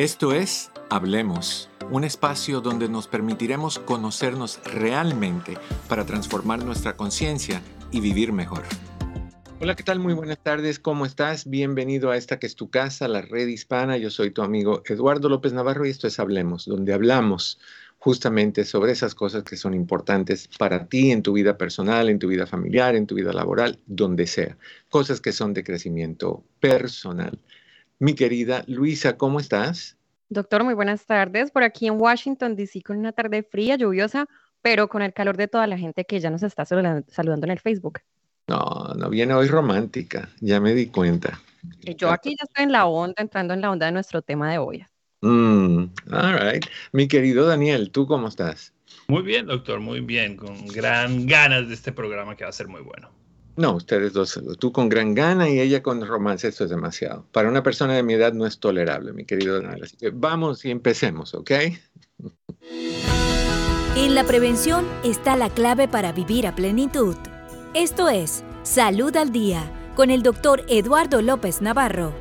Esto es Hablemos, un espacio donde nos permitiremos conocernos realmente para transformar nuestra conciencia y vivir mejor. Hola, ¿qué tal? Muy buenas tardes, ¿cómo estás? Bienvenido a esta que es tu casa, la red hispana. Yo soy tu amigo Eduardo López Navarro y esto es Hablemos, donde hablamos justamente sobre esas cosas que son importantes para ti en tu vida personal, en tu vida familiar, en tu vida laboral, donde sea. Cosas que son de crecimiento personal. Mi querida Luisa, ¿cómo estás? Doctor, muy buenas tardes. Por aquí en Washington, D.C., con una tarde fría, lluviosa, pero con el calor de toda la gente que ya nos está saludando en el Facebook. No, no viene hoy romántica, ya me di cuenta. Yo aquí ya estoy en la onda, entrando en la onda de nuestro tema de hoy. Mm, all right. Mi querido Daniel, ¿tú cómo estás? Muy bien, doctor, muy bien, con gran ganas de este programa que va a ser muy bueno. No, ustedes dos, tú con gran gana y ella con romance, esto es demasiado. Para una persona de mi edad no es tolerable, mi querido Daniel. Así que vamos y empecemos, ¿ok? En la prevención está la clave para vivir a plenitud. Esto es Salud al Día con el doctor Eduardo López Navarro.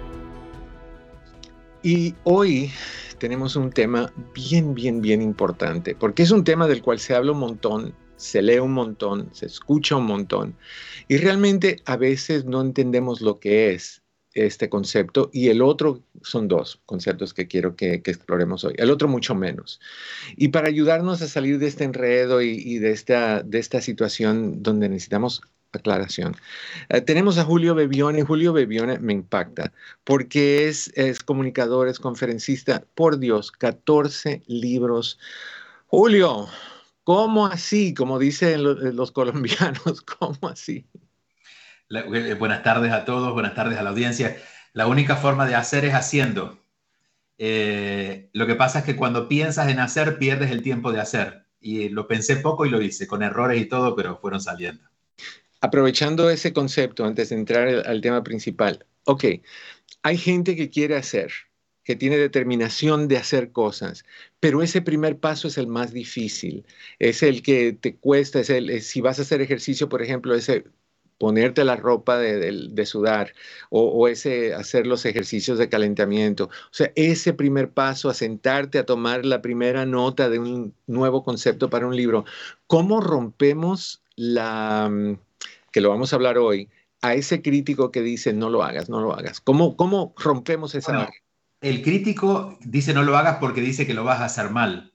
Y hoy tenemos un tema bien, bien, bien importante, porque es un tema del cual se habla un montón, se lee un montón, se escucha un montón, y realmente a veces no entendemos lo que es este concepto y el otro son dos conceptos que quiero que, exploremos hoy, el otro mucho menos. Y para ayudarnos a salir de este enredo y, de, esta, de esta situación donde necesitamos aclaración. Eh, tenemos a Julio Bebione. Julio Bebione me impacta porque es, comunicador, es conferencista. Por Dios, 14 libros. Julio, ¿cómo así? Como dicen los, colombianos, ¿cómo así? Eh, buenas tardes a todos, buenas tardes a la audiencia. La única forma de hacer es haciendo. Eh, lo que pasa es que cuando piensas en hacer, pierdes el tiempo de hacer. Y lo pensé poco y lo hice, con errores y todo, pero fueron saliendo aprovechando ese concepto, antes de entrar al, tema principal, ok, hay gente que quiere hacer, que tiene determinación de hacer cosas, pero ese primer paso es el más difícil, es el que te cuesta, es el, si vas a hacer ejercicio, por ejemplo, ese ponerte la ropa de, sudar o, ese hacer los ejercicios de calentamiento. O sea, ese primer paso a sentarte a tomar la primera nota de un nuevo concepto para un libro. ¿Cómo rompemos la, que lo vamos a hablar hoy, a ese crítico que dice no lo hagas, no lo hagas? ¿Cómo, cómo rompemos esa El crítico dice no lo hagas porque dice que lo vas a hacer mal.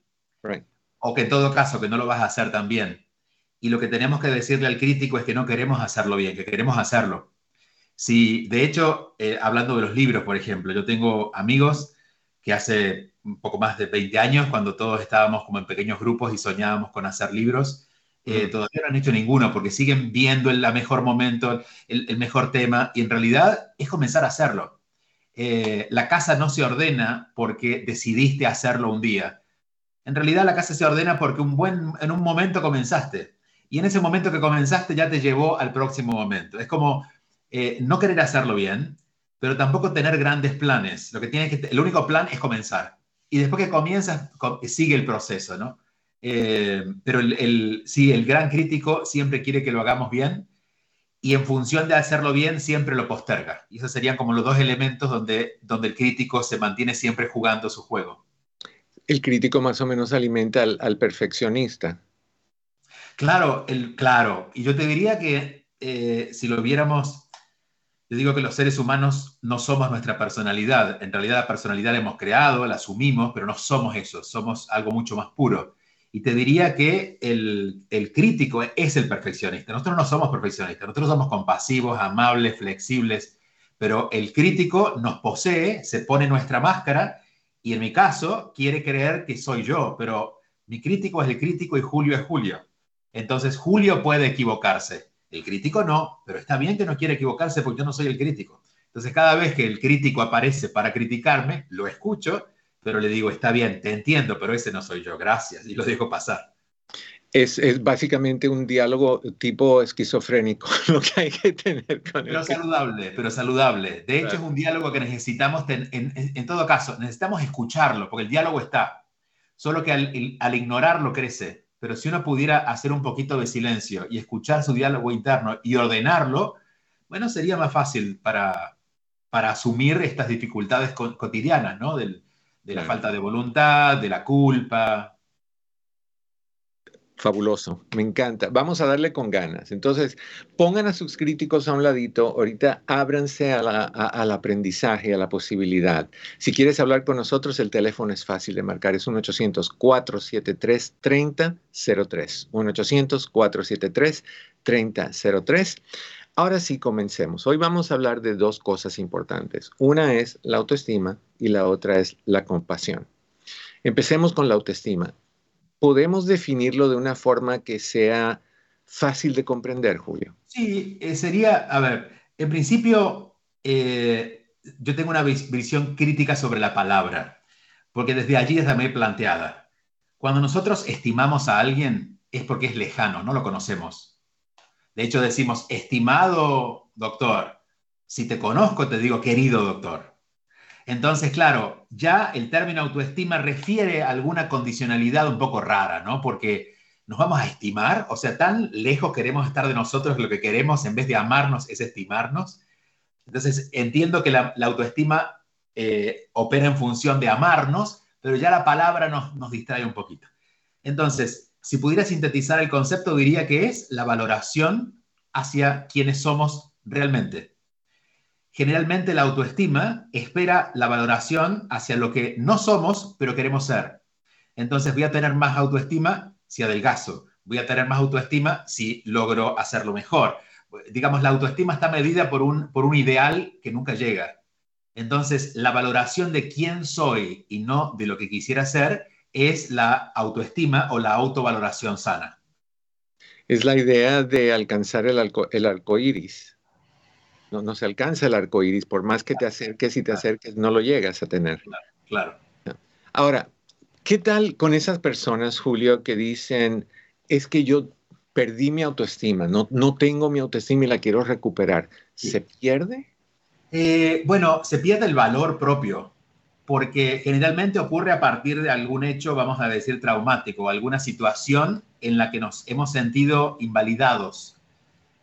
O que en todo caso que no lo vas a hacer tan bien. Y lo que tenemos que decirle al crítico es que no queremos hacerlo bien, que queremos hacerlo. Si, de hecho, eh, hablando de los libros, por ejemplo, yo tengo amigos que hace un poco más de 20 años, cuando todos estábamos como en pequeños grupos y soñábamos con hacer libros, eh, todavía no han hecho ninguno porque siguen viendo el mejor momento, el, mejor tema, y en realidad es comenzar a hacerlo. Eh, la casa no se ordena porque decidiste hacerlo un día. En realidad la casa se ordena porque un buen, en un momento comenzaste. Y en ese momento que comenzaste ya te llevó al próximo momento. Es como eh, no querer hacerlo bien, pero tampoco tener grandes planes. Lo que tienes el único plan es comenzar. Y después que comienzas, sigue el proceso, ¿no? Eh, pero el, sí, el gran crítico siempre quiere que lo hagamos bien y en función de hacerlo bien siempre lo posterga. Y esos serían como los dos elementos donde, donde el crítico se mantiene siempre jugando su juego. El crítico más o menos alimenta al, perfeccionista. Claro, el, claro. Y yo te diría que eh, si lo viéramos, yo digo que los seres humanos no somos nuestra personalidad. En realidad la personalidad la hemos creado, la asumimos, pero no somos eso, somos algo mucho más puro. Y te diría que el, crítico es el perfeccionista. Nosotros no somos perfeccionistas, nosotros somos compasivos, amables, flexibles, pero el crítico nos posee, se pone nuestra máscara y en mi caso quiere creer que soy yo, pero mi crítico es el crítico y Julio es Julio. Entonces Julio puede equivocarse, el crítico no, pero está bien que no quiere equivocarse porque yo no soy el crítico. Entonces cada vez que el crítico aparece para criticarme, lo escucho pero le digo, está bien, te entiendo, pero ese no soy yo, gracias, y lo dejo pasar. Es, es, básicamente un diálogo tipo esquizofrénico, lo que hay que tener con Pero saludable, pero saludable. De hecho, es un diálogo que necesitamos, en, en, todo caso, necesitamos escucharlo, porque el diálogo está, solo que al, al ignorarlo crece. Pero si uno pudiera hacer un poquito de silencio y escuchar su diálogo interno y ordenarlo, bueno, sería más fácil para, para asumir estas dificultades cotidianas, ¿no? Del, de la falta de voluntad, de la culpa, Fabuloso, me encanta. Vamos a darle con ganas. Entonces, pongan a sus críticos a un ladito. Ahorita ábranse al aprendizaje, a la posibilidad. Si quieres hablar con nosotros, el teléfono es fácil de marcar. Es 1-800-473-3003. 1-800-473-3003. Ahora sí, comencemos. Hoy vamos a hablar de dos cosas importantes. Una es la autoestima y la otra es la compasión. Empecemos con la autoestima podemos definirlo de una forma que sea fácil de comprender, Julio. Sí, eh, sería, a ver, en principio, eh, yo tengo una visión crítica sobre la palabra, porque desde allí es también planteada. Cuando nosotros estimamos a alguien es porque es lejano, no lo conocemos. De hecho, decimos, estimado doctor, si te conozco, te digo, querido doctor. Entonces, claro, ya el término autoestima refiere a alguna condicionalidad un poco rara, ¿no? Porque nos vamos a estimar, o sea, tan lejos queremos estar de nosotros lo que queremos en vez de amarnos es estimarnos. Entonces, entiendo que la, autoestima eh, opera en función de amarnos, pero ya la palabra nos, nos distrae un poquito. Entonces, si pudiera sintetizar el concepto, diría que es la valoración hacia quienes somos realmente generalmente la autoestima espera la valoración hacia lo que no somos, pero queremos ser. Entonces voy a tener más autoestima si adelgazo, voy a tener más autoestima si logro hacerlo mejor. Digamos, la autoestima está medida por un, por un ideal que nunca llega. Entonces, la valoración de quién soy y no de lo que quisiera ser es la autoestima o la autovaloración sana. Es la idea de alcanzar el, el arco iris no, se alcanza el arco iris, por más que te acerques y te acerques, no lo llegas a tener. Claro. Ahora, ¿qué tal con esas personas, Julio, que dicen, es que yo perdí mi autoestima, no, no tengo mi autoestima y la quiero recuperar? ¿Se pierde? Eh, bueno, se pierde el valor propio, porque generalmente ocurre a partir de algún hecho, vamos a decir, traumático, alguna situación en la que nos hemos sentido invalidados.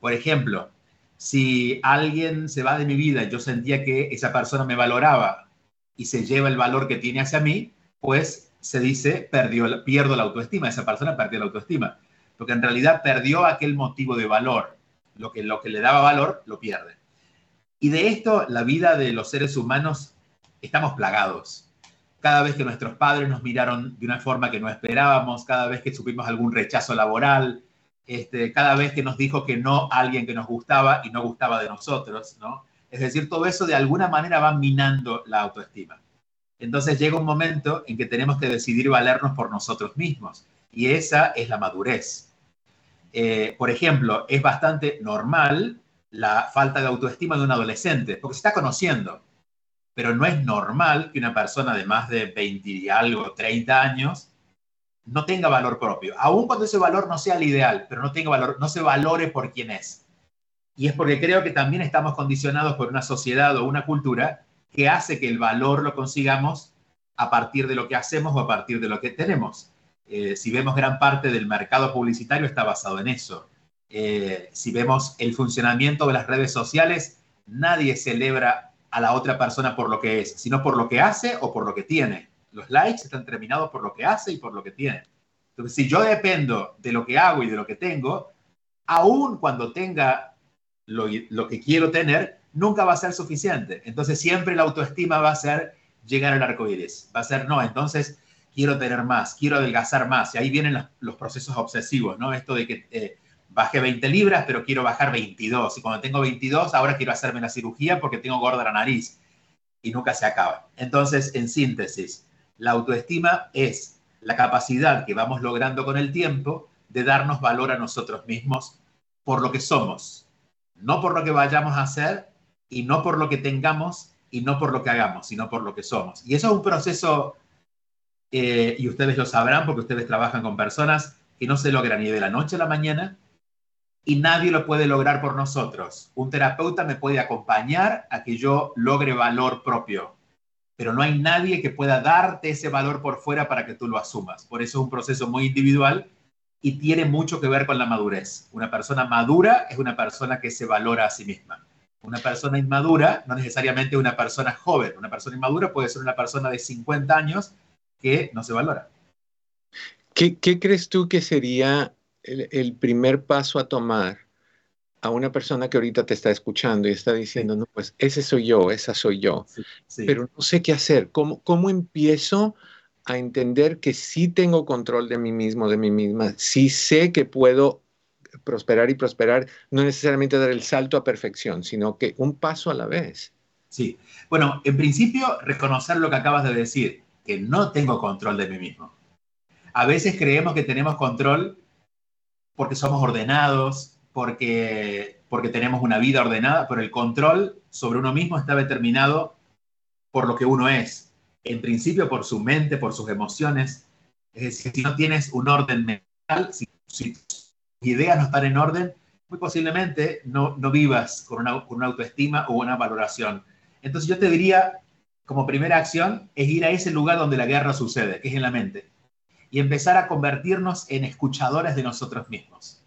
Por ejemplo, si alguien se va de mi vida y yo sentía que esa persona me valoraba y se lleva el valor que tiene hacia mí, pues se dice, perdió, pierdo la autoestima, esa persona perdió la autoestima, porque en realidad perdió aquel motivo de valor, lo que, lo que le daba valor lo pierde. Y de esto, la vida de los seres humanos, estamos plagados. Cada vez que nuestros padres nos miraron de una forma que no esperábamos, cada vez que supimos algún rechazo laboral, este, cada vez que nos dijo que no a alguien que nos gustaba y no gustaba de nosotros, ¿no? Es decir, todo eso de alguna manera va minando la autoestima. Entonces llega un momento en que tenemos que decidir valernos por nosotros mismos y esa es la madurez. Eh, por ejemplo, es bastante normal la falta de autoestima de un adolescente porque se está conociendo, pero no es normal que una persona de más de 20 y algo, 30 años, no tenga valor propio, aun cuando ese valor no sea el ideal, pero no tenga valor, no se valore por quien es. Y es porque creo que también estamos condicionados por una sociedad o una cultura que hace que el valor lo consigamos a partir de lo que hacemos o a partir de lo que tenemos. Eh, si vemos gran parte del mercado publicitario está basado en eso. Eh, si vemos el funcionamiento de las redes sociales, nadie celebra a la otra persona por lo que es, sino por lo que hace o por lo que tiene los likes están terminados por lo que hace y por lo que tiene. Entonces, si yo dependo de lo que hago y de lo que tengo, aun cuando tenga lo, que quiero tener, nunca va a ser suficiente. Entonces, siempre la autoestima va a ser llegar al arco iris. Va a ser, no, entonces quiero tener más, quiero adelgazar más. Y ahí vienen los, procesos obsesivos, ¿no? Esto de que eh, bajé 20 libras, pero quiero bajar 22. Y cuando tengo 22, ahora quiero hacerme la cirugía porque tengo gorda la nariz. Y nunca se acaba. Entonces, en síntesis, la autoestima es la capacidad que vamos logrando con el tiempo de darnos valor a nosotros mismos por lo que somos, no por lo que vayamos a hacer y no por lo que tengamos y no por lo que hagamos, sino por lo que somos. Y eso es un proceso, eh, y ustedes lo sabrán porque ustedes trabajan con personas que no se logra ni de la noche a la mañana y nadie lo puede lograr por nosotros. Un terapeuta me puede acompañar a que yo logre valor propio, pero no hay nadie que pueda darte ese valor por fuera para que tú lo asumas. Por eso es un proceso muy individual y tiene mucho que ver con la madurez. Una persona madura es una persona que se valora a sí misma. Una persona inmadura no necesariamente una persona joven. Una persona inmadura puede ser una persona de 50 años que no se valora. ¿Qué, crees tú que sería el, primer paso a tomar a una persona que ahorita te está escuchando y está diciendo, no, pues ese soy yo, esa soy yo, pero no sé qué hacer? ¿Cómo, ¿Cómo empiezo a entender que sí tengo control de mí mismo, de mí misma, sí sé que puedo prosperar y prosperar, no necesariamente dar el salto a perfección, sino que un paso a la vez. Sí, bueno, en principio reconocer lo que acabas de decir, que no tengo control de mí mismo. A veces creemos que tenemos control porque somos ordenados, porque, porque tenemos una vida ordenada, pero el control sobre uno mismo está determinado por lo que uno es, en principio por su mente, por sus emociones. Es decir, si no tienes un orden mental, si, tus ideas no están en orden, muy posiblemente no, no vivas con una, con una autoestima o una valoración. Entonces yo te diría, como primera acción, es ir a ese lugar donde la guerra sucede, que es en la mente, y empezar a convertirnos en escuchadores de nosotros mismos.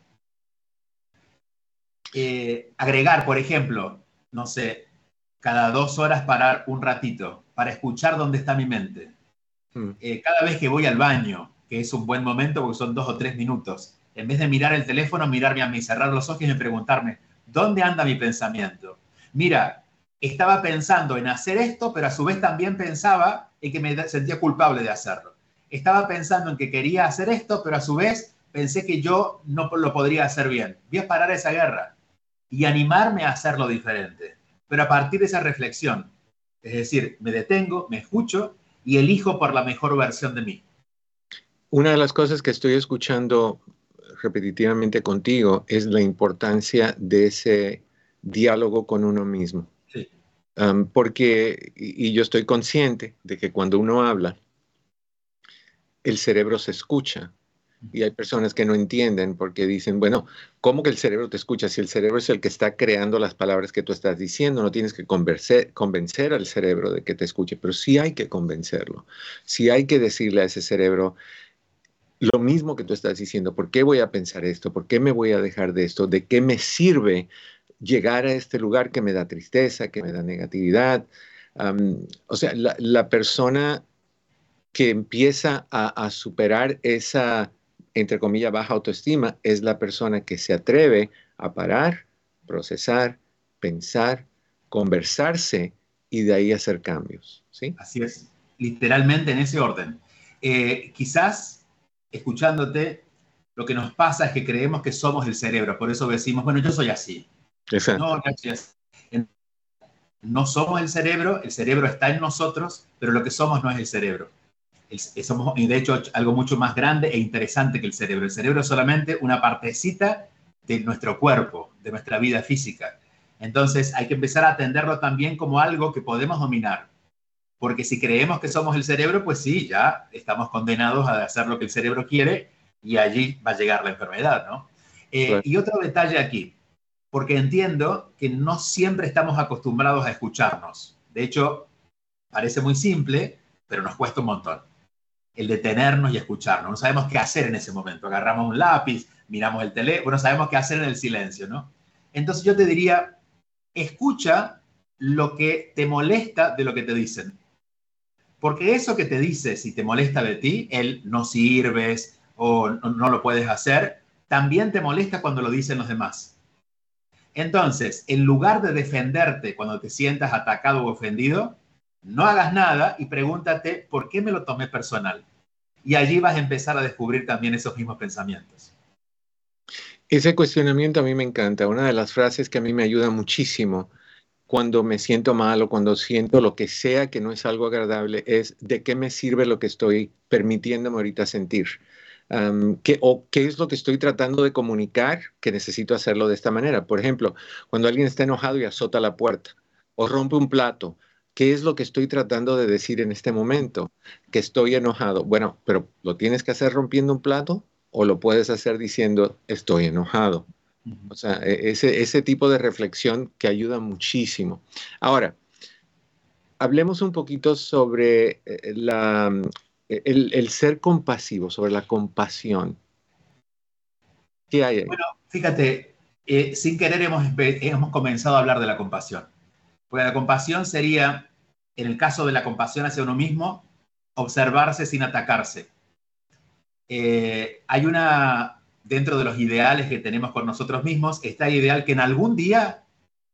Eh, agregar, por ejemplo, no sé, cada dos horas parar un ratito para escuchar dónde está mi mente. Hmm. Eh, cada vez que voy al baño, que es un buen momento porque son dos o tres minutos, en vez de mirar el teléfono, mirarme a mí, cerrar los ojos y preguntarme, ¿dónde anda mi pensamiento? Mira, estaba pensando en hacer esto, pero a su vez también pensaba en que me sentía culpable de hacerlo. Estaba pensando en que quería hacer esto, pero a su vez pensé que yo no lo podría hacer bien. Voy a parar esa guerra y animarme a hacerlo diferente. Pero a partir de esa reflexión, es decir, me detengo, me escucho y elijo por la mejor versión de mí. Una de las cosas que estoy escuchando repetitivamente contigo es la importancia de ese diálogo con uno mismo. porque, y, yo estoy consciente de que cuando uno habla, el cerebro se escucha y hay personas que no entienden porque dicen, bueno, ¿cómo que el cerebro te escucha? Si el cerebro es el que está creando las palabras que tú estás diciendo, no tienes que convencer, convencer al cerebro de que te escuche, pero sí hay que convencerlo. Sí hay que decirle a ese cerebro lo mismo que tú estás diciendo, ¿por qué voy a pensar esto? ¿Por qué me voy a dejar de esto? ¿De qué me sirve llegar a este lugar que me da tristeza, que me da negatividad? o sea, la, persona que empieza a superar esa entre comillas, baja autoestima es la persona que se atreve a parar, procesar, pensar, conversarse y de ahí hacer cambios. ¿sí? Así es, literalmente en ese orden. Eh, quizás, escuchándote, lo que nos pasa es que creemos que somos el cerebro, por eso decimos, bueno, yo soy así. No, no, no somos el cerebro, el cerebro está en nosotros, pero lo que somos no es el cerebro somos, de hecho, algo mucho más grande e interesante que el cerebro. El cerebro es solamente una partecita de nuestro cuerpo, de nuestra vida física. Entonces hay que empezar a atenderlo también como algo que podemos dominar. Porque si creemos que somos el cerebro, pues sí, ya estamos condenados a hacer lo que el cerebro quiere y allí va a llegar la enfermedad, ¿no? Eh, y otro detalle aquí, porque entiendo que no siempre estamos acostumbrados a escucharnos. De hecho, parece muy simple, pero nos cuesta un montón el detenernos y escucharnos. No sabemos qué hacer en ese momento. Agarramos un lápiz, miramos el teléfono, no sabemos qué hacer en el silencio, ¿no? Entonces yo te diría, escucha lo que te molesta de lo que te dicen. Porque eso que te dice, si te molesta de ti, el no sirves o no lo puedes hacer, también te molesta cuando lo dicen los demás. Entonces, en lugar de defenderte cuando te sientas atacado o ofendido, no hagas nada y pregúntate por qué me lo tomé personal. Y allí vas a empezar a descubrir también esos mismos pensamientos. Ese cuestionamiento a mí me encanta. Una de las frases que a mí me ayuda muchísimo cuando me siento mal o cuando siento lo que sea que no es algo agradable es de qué me sirve lo que estoy permitiéndome ahorita sentir. ¿qué, o qué es lo que estoy tratando de comunicar que necesito hacerlo de esta manera. Por ejemplo, cuando alguien está enojado y azota la puerta o rompe un plato ¿Qué es lo que estoy tratando de decir en este momento? Que estoy enojado. Bueno, pero ¿lo tienes que hacer rompiendo un plato o lo puedes hacer diciendo estoy enojado? O sea, e, ese, ese tipo de reflexión que ayuda muchísimo. Ahora, hablemos un poquito sobre eh, la, el, el, ser compasivo, sobre la compasión. ¿Qué hay ahí? Bueno, fíjate, eh, sin querer hemos, hemos comenzado a hablar de la compasión. Porque la compasión sería, en el caso de la compasión hacia uno mismo, observarse sin atacarse. Eh, hay una, dentro de los ideales que tenemos con nosotros mismos, está el ideal que en algún día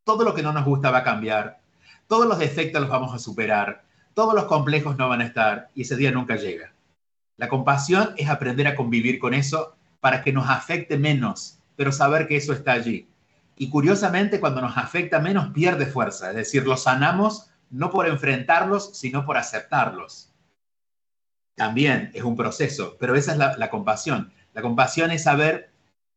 todo lo que no nos gusta va a cambiar, todos los defectos los vamos a superar, todos los complejos no van a estar y ese día nunca llega. La compasión es aprender a convivir con eso para que nos afecte menos, pero saber que eso está allí. Y curiosamente, cuando nos afecta menos, pierde fuerza, es decir, los sanamos no por enfrentarlos, sino por aceptarlos. También es un proceso, pero esa es la, compasión. La compasión es saber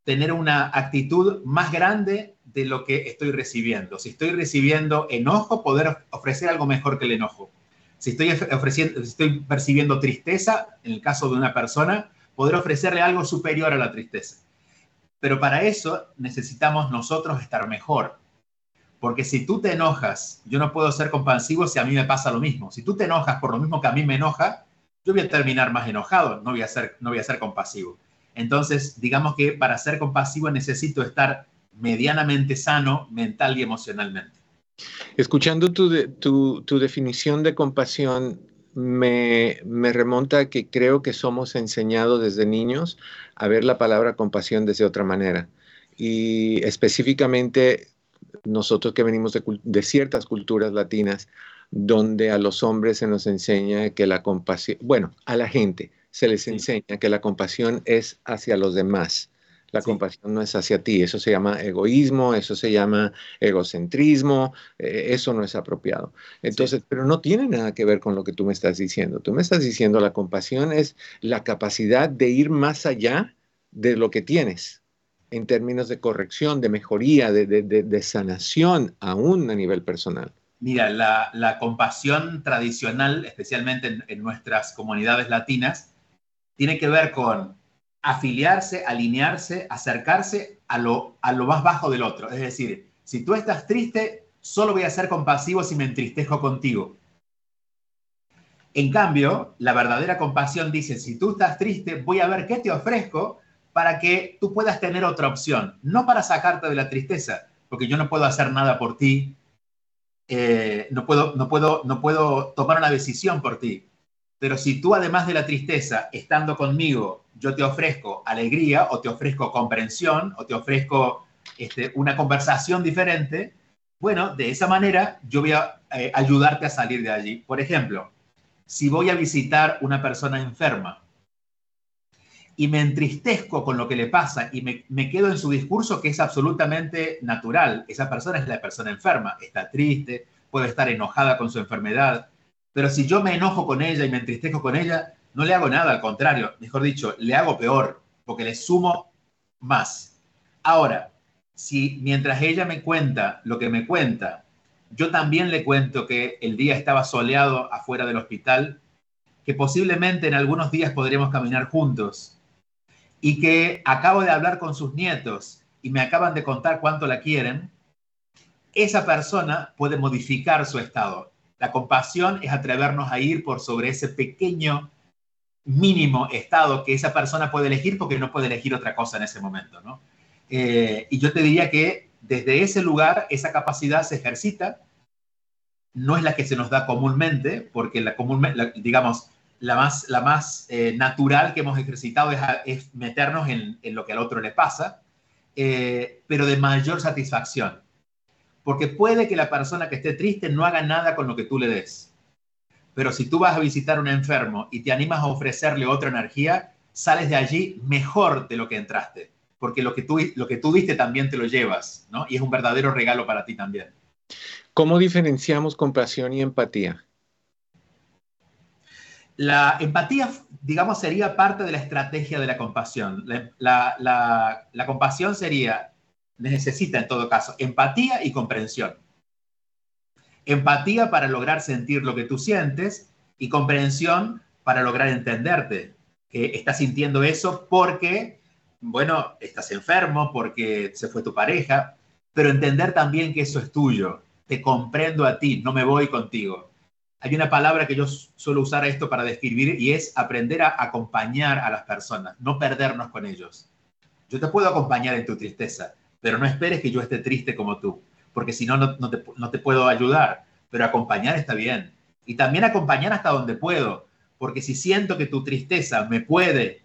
tener una actitud más grande de lo que estoy recibiendo. Si estoy recibiendo enojo, poder ofrecer algo mejor que el enojo. Si estoy, ofreciendo, estoy percibiendo tristeza, en el caso de una persona, poder ofrecerle algo superior a la tristeza. Pero para eso necesitamos nosotros estar mejor. Porque si tú te enojas, yo no puedo ser compasivo si a mí me pasa lo mismo. Si tú te enojas por lo mismo que a mí me enoja, yo voy a terminar más enojado, no voy a ser, no voy a ser compasivo. Entonces, digamos que para ser compasivo necesito estar medianamente sano mental y emocionalmente. Escuchando tu, definición de compasión, me, remonta a que creo que somos enseñados desde niños a ver la palabra compasión desde otra manera. Y específicamente nosotros que venimos de, ciertas culturas latinas, donde a los hombres se nos enseña que la compasión, bueno, a la gente se les enseña que la compasión es hacia los demás la compasión no es hacia ti, eso se llama egoísmo, eso se llama egocentrismo, eh, eso no es apropiado. Entonces, pero no tiene nada que ver con lo que tú me estás diciendo. Tú me estás diciendo la compasión es la capacidad de ir más allá de lo que tienes en términos de corrección, de mejoría, de, sanación, aún a nivel personal. Mira, la, compasión tradicional, especialmente en nuestras comunidades latinas, tiene que ver con afiliarse, alinearse, acercarse a lo, a lo más bajo del otro. Es decir, si tú estás triste, solo voy a ser compasivo si me entristezco contigo. En cambio, la verdadera compasión dice, si tú estás triste, voy a ver qué te ofrezco para que tú puedas tener otra opción, no para sacarte de la tristeza, porque yo no puedo hacer nada por ti, eh, no, puedo, no, puedo, no puedo tomar una decisión por ti, pero si tú además de la tristeza, estando conmigo, yo te ofrezco alegría o te ofrezco comprensión o te ofrezco este, una conversación diferente, bueno, de esa manera yo voy a eh, ayudarte a salir de allí. Por ejemplo, si voy a visitar una persona enferma y me entristezco con lo que le pasa y me, me quedo en su discurso que es absolutamente natural, esa persona es la persona enferma, está triste, puede estar enojada con su enfermedad, pero si yo me enojo con ella y me entristezco con ella, no le hago nada, al contrario, mejor dicho, le hago peor, porque le sumo más. Ahora, si mientras ella me cuenta lo que me cuenta, yo también le cuento que el día estaba soleado afuera del hospital, que posiblemente en algunos días podremos caminar juntos y que acabo de hablar con sus nietos y me acaban de contar cuánto la quieren, esa persona puede modificar su estado. La compasión es atrevernos a ir por sobre ese pequeño mínimo estado que esa persona puede elegir porque no puede elegir otra cosa en ese momento, ¿no? Eh, y yo te diría que desde ese lugar esa capacidad se ejercita, no es la que se nos da comúnmente, porque la digamos, la más, la más eh, natural que hemos ejercitado es, meternos en, lo que al otro le pasa, eh, pero de mayor satisfacción porque puede que la persona que esté triste no haga nada con lo que tú le des. Pero si tú vas a visitar a un enfermo y te animas a ofrecerle otra energía, sales de allí mejor de lo que entraste, porque lo que tú, lo que tú diste también te lo llevas, ¿no? Y es un verdadero regalo para ti también. ¿Cómo diferenciamos compasión y empatía? La empatía, digamos, sería parte de la estrategia de la compasión. La, la compasión sería necesita en todo caso empatía y comprensión. Empatía para lograr sentir lo que tú sientes y comprensión para lograr entenderte, que estás sintiendo eso porque, bueno, estás enfermo, porque se fue tu pareja, pero entender también que eso es tuyo. Te comprendo a ti, no me voy contigo. Hay una palabra que yo suelo usar esto para describir y es aprender a acompañar a las personas, no perdernos con ellos. Yo te puedo acompañar en tu tristeza, pero no esperes que yo esté triste como tú, porque si no, no te, no te puedo ayudar, pero acompañar está bien. Y también acompañar hasta donde puedo, porque si siento que tu tristeza me puede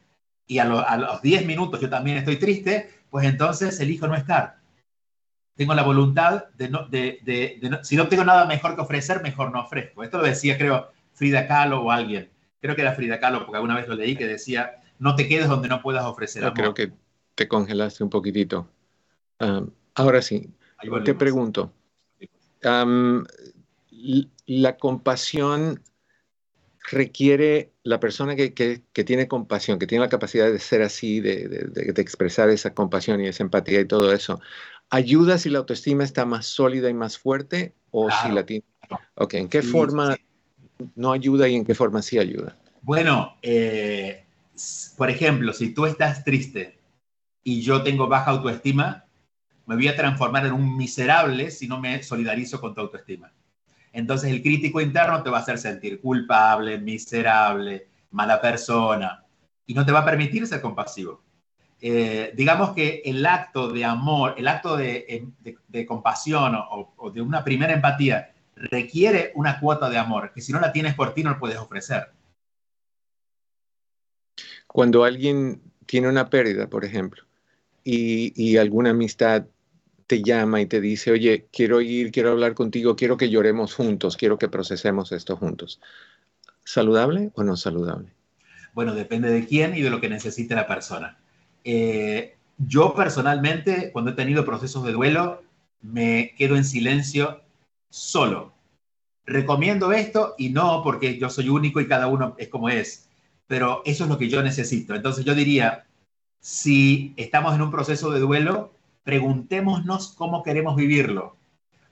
y a, los 10 minutos yo también estoy triste, pues entonces elijo no estar. Tengo la voluntad de no, de, de, si no tengo nada mejor que ofrecer, mejor no ofrezco. Esto lo decía, creo, Frida Kahlo o alguien. Creo que era Frida Kahlo, porque alguna vez lo leí, que decía, no te quedes donde no puedas ofrecer amor. Creo que te congelaste un poquitito. Ahora sí, te pregunto. la compasión requiere la persona que, tiene compasión, que tiene la capacidad de ser así, de, expresar esa compasión y esa empatía y todo eso, ¿ayuda si la autoestima está más sólida y más fuerte o si la tiene? Ok, ¿en qué forma no ayuda y en qué forma sí ayuda? Bueno, eh, por ejemplo, si tú estás triste y yo tengo baja autoestima, me voy a transformar en un miserable si no me solidarizo con tu autoestima. Entonces el crítico interno te va a hacer sentir culpable, miserable, mala persona, y no te va a permitir ser compasivo. Eh, digamos que el acto de amor, el acto de, compasión o, o, de una primera empatía requiere una cuota de amor, que si no la tienes por ti no lo puedes ofrecer. Cuando alguien tiene una pérdida, por ejemplo, y, y alguna amistad te llama y te dice, oye, quiero ir, quiero hablar contigo, quiero que lloremos juntos, quiero que procesemos esto juntos. ¿Saludable o no saludable? Bueno, depende de quién y de lo que necesite la persona. Eh, yo personalmente, cuando he tenido procesos de duelo, me quedo en silencio solo. Recomiendo esto y no porque yo soy único y cada uno es como es, pero eso es lo que yo necesito. Entonces yo diría, si estamos en un proceso de duelo, preguntémonos cómo queremos vivirlo.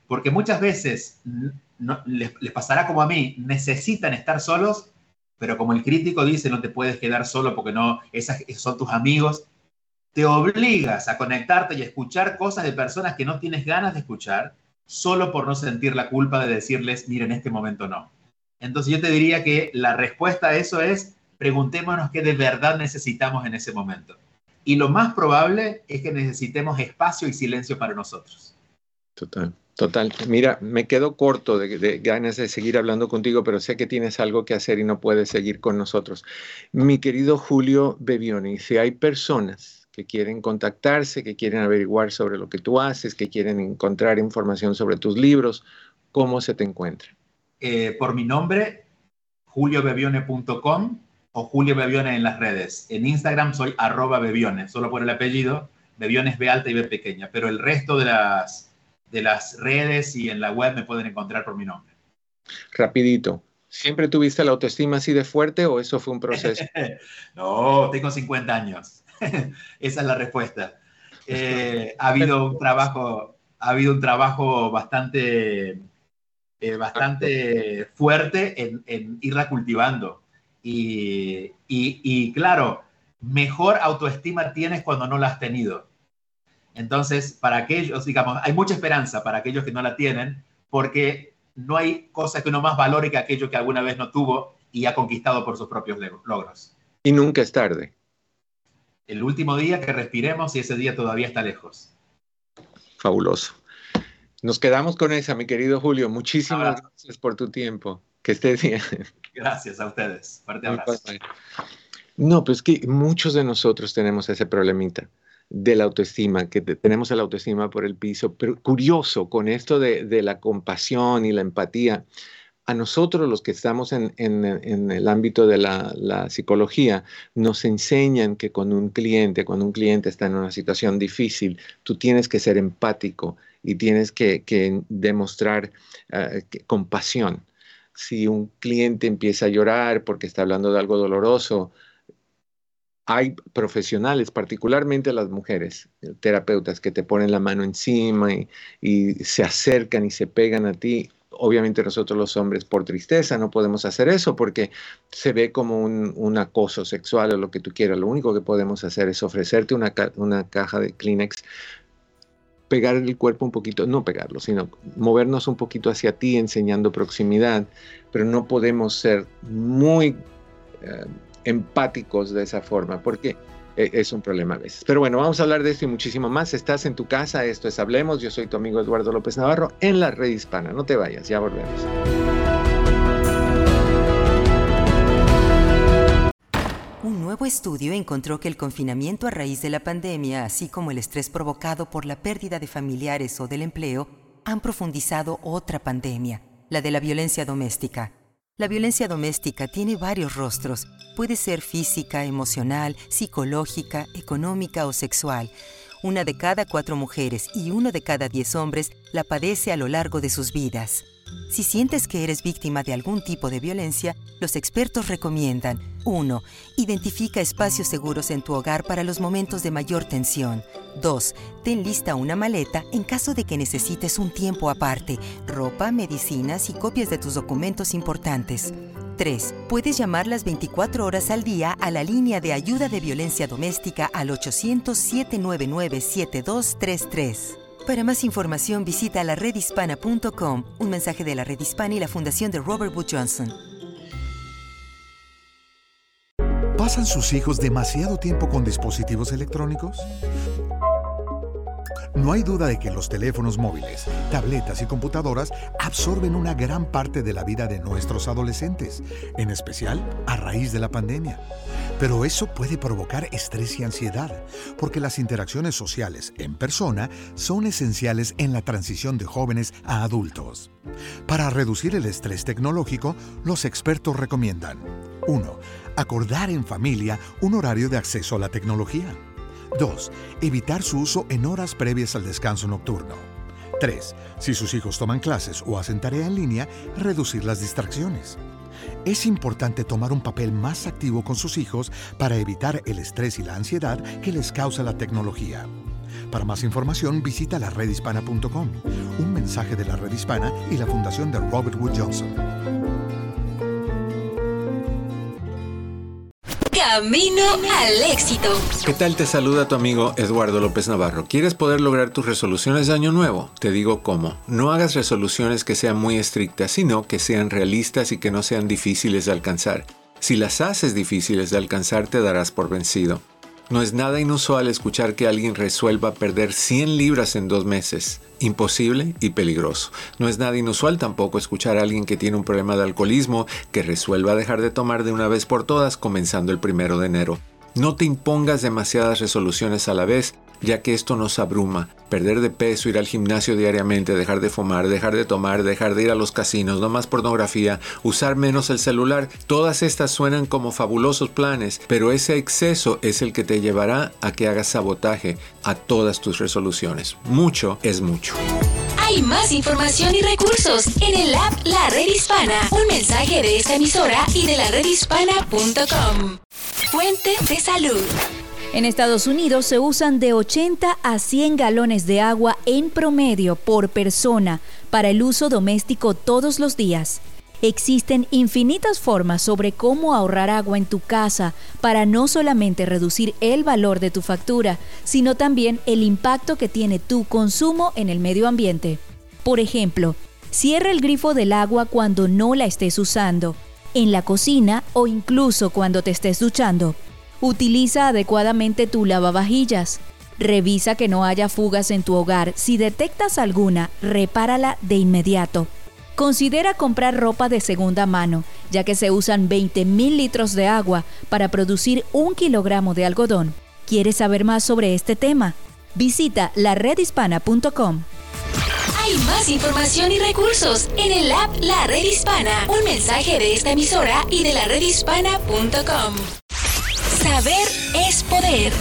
Porque muchas veces les, pasará como a mí, necesitan estar solos, pero como el crítico dice, no te puedes quedar solo porque no, esas, esos son tus amigos, te obligas a conectarte y a escuchar cosas de personas que no tienes ganas de escuchar, solo por no sentir la culpa de decirles, mira, en este momento no. Entonces yo te diría que la respuesta a eso es, preguntémonos qué de verdad necesitamos en ese momento y lo más probable es que necesitemos espacio y silencio para nosotros. Total, total. Mira, me quedo corto de, ganas de seguir hablando contigo, pero sé que tienes algo que hacer y no puedes seguir con nosotros. Mi querido Julio Bebioni, si hay personas que quieren contactarse, que quieren averiguar sobre lo que tú haces, que quieren encontrar información sobre tus libros, ¿cómo se te encuentra? Eh, por mi nombre, juliobebione.com o Julio Bebiones en las redes. En Instagram soy arroba Bebiones, solo por el apellido, Bebiones B alta y B pequeña, pero el resto de las, de las redes y en la web me pueden encontrar por mi nombre. Rapidito, ¿siempre tuviste la autoestima así de fuerte o eso fue un proceso? no, tengo 50 años. Esa es la respuesta. Eh, ha habido un trabajo, ha habido un trabajo bastante, eh, bastante fuerte en, en irla cultivando y, claro, mejor autoestima tienes cuando no la has tenido. Entonces, para aquellos, digamos, hay mucha esperanza para aquellos que no la tienen, porque no hay cosa que uno más valore que aquello que alguna vez no tuvo y ha conquistado por sus propios logros. Y nunca es tarde. El último día que respiremos y ese día todavía está lejos. Fabuloso. Nos quedamos con esa, mi querido Julio. Muchísimas gracias por tu tiempo. Que estés bien. Gracias a ustedes. Fuerte abrazo. No, pues que muchos de nosotros tenemos ese problemita de la autoestima, que tenemos la autoestima por el piso, pero curioso con esto de, la compasión y la empatía. A nosotros los que estamos en, el ámbito de la, psicología, nos enseñan que con un cliente, cuando un cliente está en una situación difícil, tú tienes que ser empático y tienes que, demostrar eh, compasión si un cliente empieza a llorar porque está hablando de algo doloroso, hay profesionales, particularmente las mujeres, terapeutas, que te ponen la mano encima y, se acercan y se pegan a ti. Obviamente nosotros los hombres por tristeza no podemos hacer eso porque se ve como un, acoso sexual o lo que tú quieras. Lo único que podemos hacer es ofrecerte una, una caja de Kleenex pegar el cuerpo un poquito, no pegarlo, sino movernos un poquito hacia ti enseñando proximidad, pero no podemos ser muy eh, empáticos de esa forma, porque e, es un problema a veces. Pero bueno, vamos a hablar de esto y muchísimo más. Estás en tu casa, esto es Hablemos. Yo soy tu amigo Eduardo López Navarro en la red hispana. No te vayas, ya volvemos. Un nuevo estudio encontró que el confinamiento a raíz de la pandemia, así como el estrés provocado por la pérdida de familiares o del empleo, han profundizado otra pandemia, la de la violencia doméstica. La violencia doméstica tiene varios rostros. Puede ser física, emocional, psicológica, económica o sexual. Una de cada cuatro mujeres y uno de cada diez hombres la padece a lo largo de sus vidas. Si sientes que eres víctima de algún tipo de violencia, los expertos recomiendan 1. Identifica espacios seguros en tu hogar para los momentos de mayor tensión. 2. Ten lista una maleta en caso de que necesites un tiempo aparte, ropa, medicinas y copias de tus documentos importantes. 3. Puedes llamar las 24 horas al día a la línea de ayuda de violencia doméstica al 800-799-7233. Para más información visita la redhispana.com, un mensaje de la Red Hispana y la Fundación de Robert Wood Johnson. ¿Pasan sus hijos demasiado tiempo con dispositivos electrónicos? No hay duda de que los teléfonos móviles, tabletas y computadoras absorben una gran parte de la vida de nuestros adolescentes, en especial a raíz de la pandemia. Pero eso puede provocar estrés y ansiedad, porque las interacciones sociales en persona son esenciales en la transición de jóvenes a adultos. Para reducir el estrés tecnológico, los expertos recomiendan 1. Acordar en familia un horario de acceso a la tecnología. 2. Evitar su uso en horas previas al descanso nocturno. 3. Si sus hijos toman clases o hacen tarea en línea, reducir las distracciones. Es importante tomar un papel más activo con sus hijos para evitar el estrés y la ansiedad que les causa la tecnología. Para más información visita la redhispana.com, un mensaje de la Red Hispana y la Fundación de Robert Wood Johnson. Camino al éxito. ¿Qué tal? Te saluda tu amigo Eduardo López Navarro. ¿Quieres poder lograr tus resoluciones de año nuevo? Te digo cómo. No hagas resoluciones que sean muy estrictas, sino que sean realistas y que no sean difíciles de alcanzar. Si las haces difíciles de alcanzar, te darás por vencido. No es nada inusual escuchar que alguien resuelva perder 100 libras en dos meses. Imposible y peligroso. No es nada inusual tampoco escuchar a alguien que tiene un problema de alcoholismo que resuelva dejar de tomar de una vez por todas comenzando el primero de enero. No te impongas demasiadas resoluciones a la vez ya que esto nos abruma. Perder de peso, ir al gimnasio diariamente, dejar de fumar, dejar de tomar, dejar de ir a los casinos, no más pornografía, usar menos el celular, todas estas suenan como fabulosos planes, pero ese exceso es el que te llevará a que hagas sabotaje a todas tus resoluciones. Mucho es mucho. Hay más información y recursos en el app La Red Hispana. Un mensaje de esta emisora y de la redhispana.com. Fuente de salud. En Estados Unidos se usan de 80 a 100 galones de agua en promedio por persona para el uso doméstico todos los días. Existen infinitas formas sobre cómo ahorrar agua en tu casa para no solamente reducir el valor de tu factura, sino también el impacto que tiene tu consumo en el medio ambiente. Por ejemplo, cierra el grifo del agua cuando no la estés usando, en la cocina o incluso cuando te estés duchando. Utiliza adecuadamente tu lavavajillas. Revisa que no haya fugas en tu hogar. Si detectas alguna, repárala de inmediato. Considera comprar ropa de segunda mano, ya que se usan 20.000 litros de agua para producir un kilogramo de algodón. ¿Quieres saber más sobre este tema? Visita laredhispana.com. Hay más información y recursos en el app La Red Hispana. Un mensaje de esta emisora y de la redhispana.com. Saber es poder.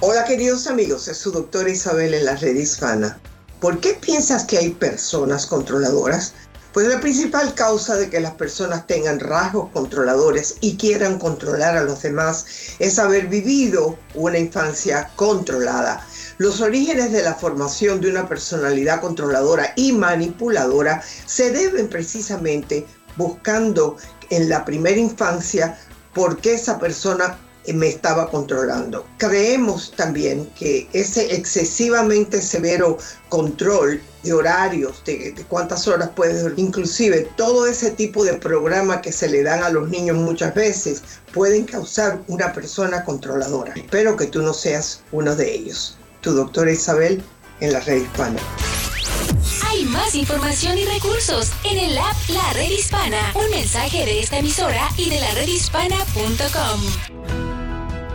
Hola queridos amigos, es su doctora Isabel en la red hispana. ¿Por qué piensas que hay personas controladoras? Pues la principal causa de que las personas tengan rasgos controladores y quieran controlar a los demás es haber vivido una infancia controlada. Los orígenes de la formación de una personalidad controladora y manipuladora se deben precisamente buscando en la primera infancia por qué esa persona me estaba controlando. Creemos también que ese excesivamente severo control de horarios, de, cuántas horas puedes, inclusive todo ese tipo de programa que se le dan a los niños muchas veces, pueden causar una persona controladora. Espero que tú no seas uno de ellos. Tu doctora Isabel en la red hispana. Hay más información y recursos en el app La Red Hispana. Un mensaje de esta emisora y de la redhispana.com.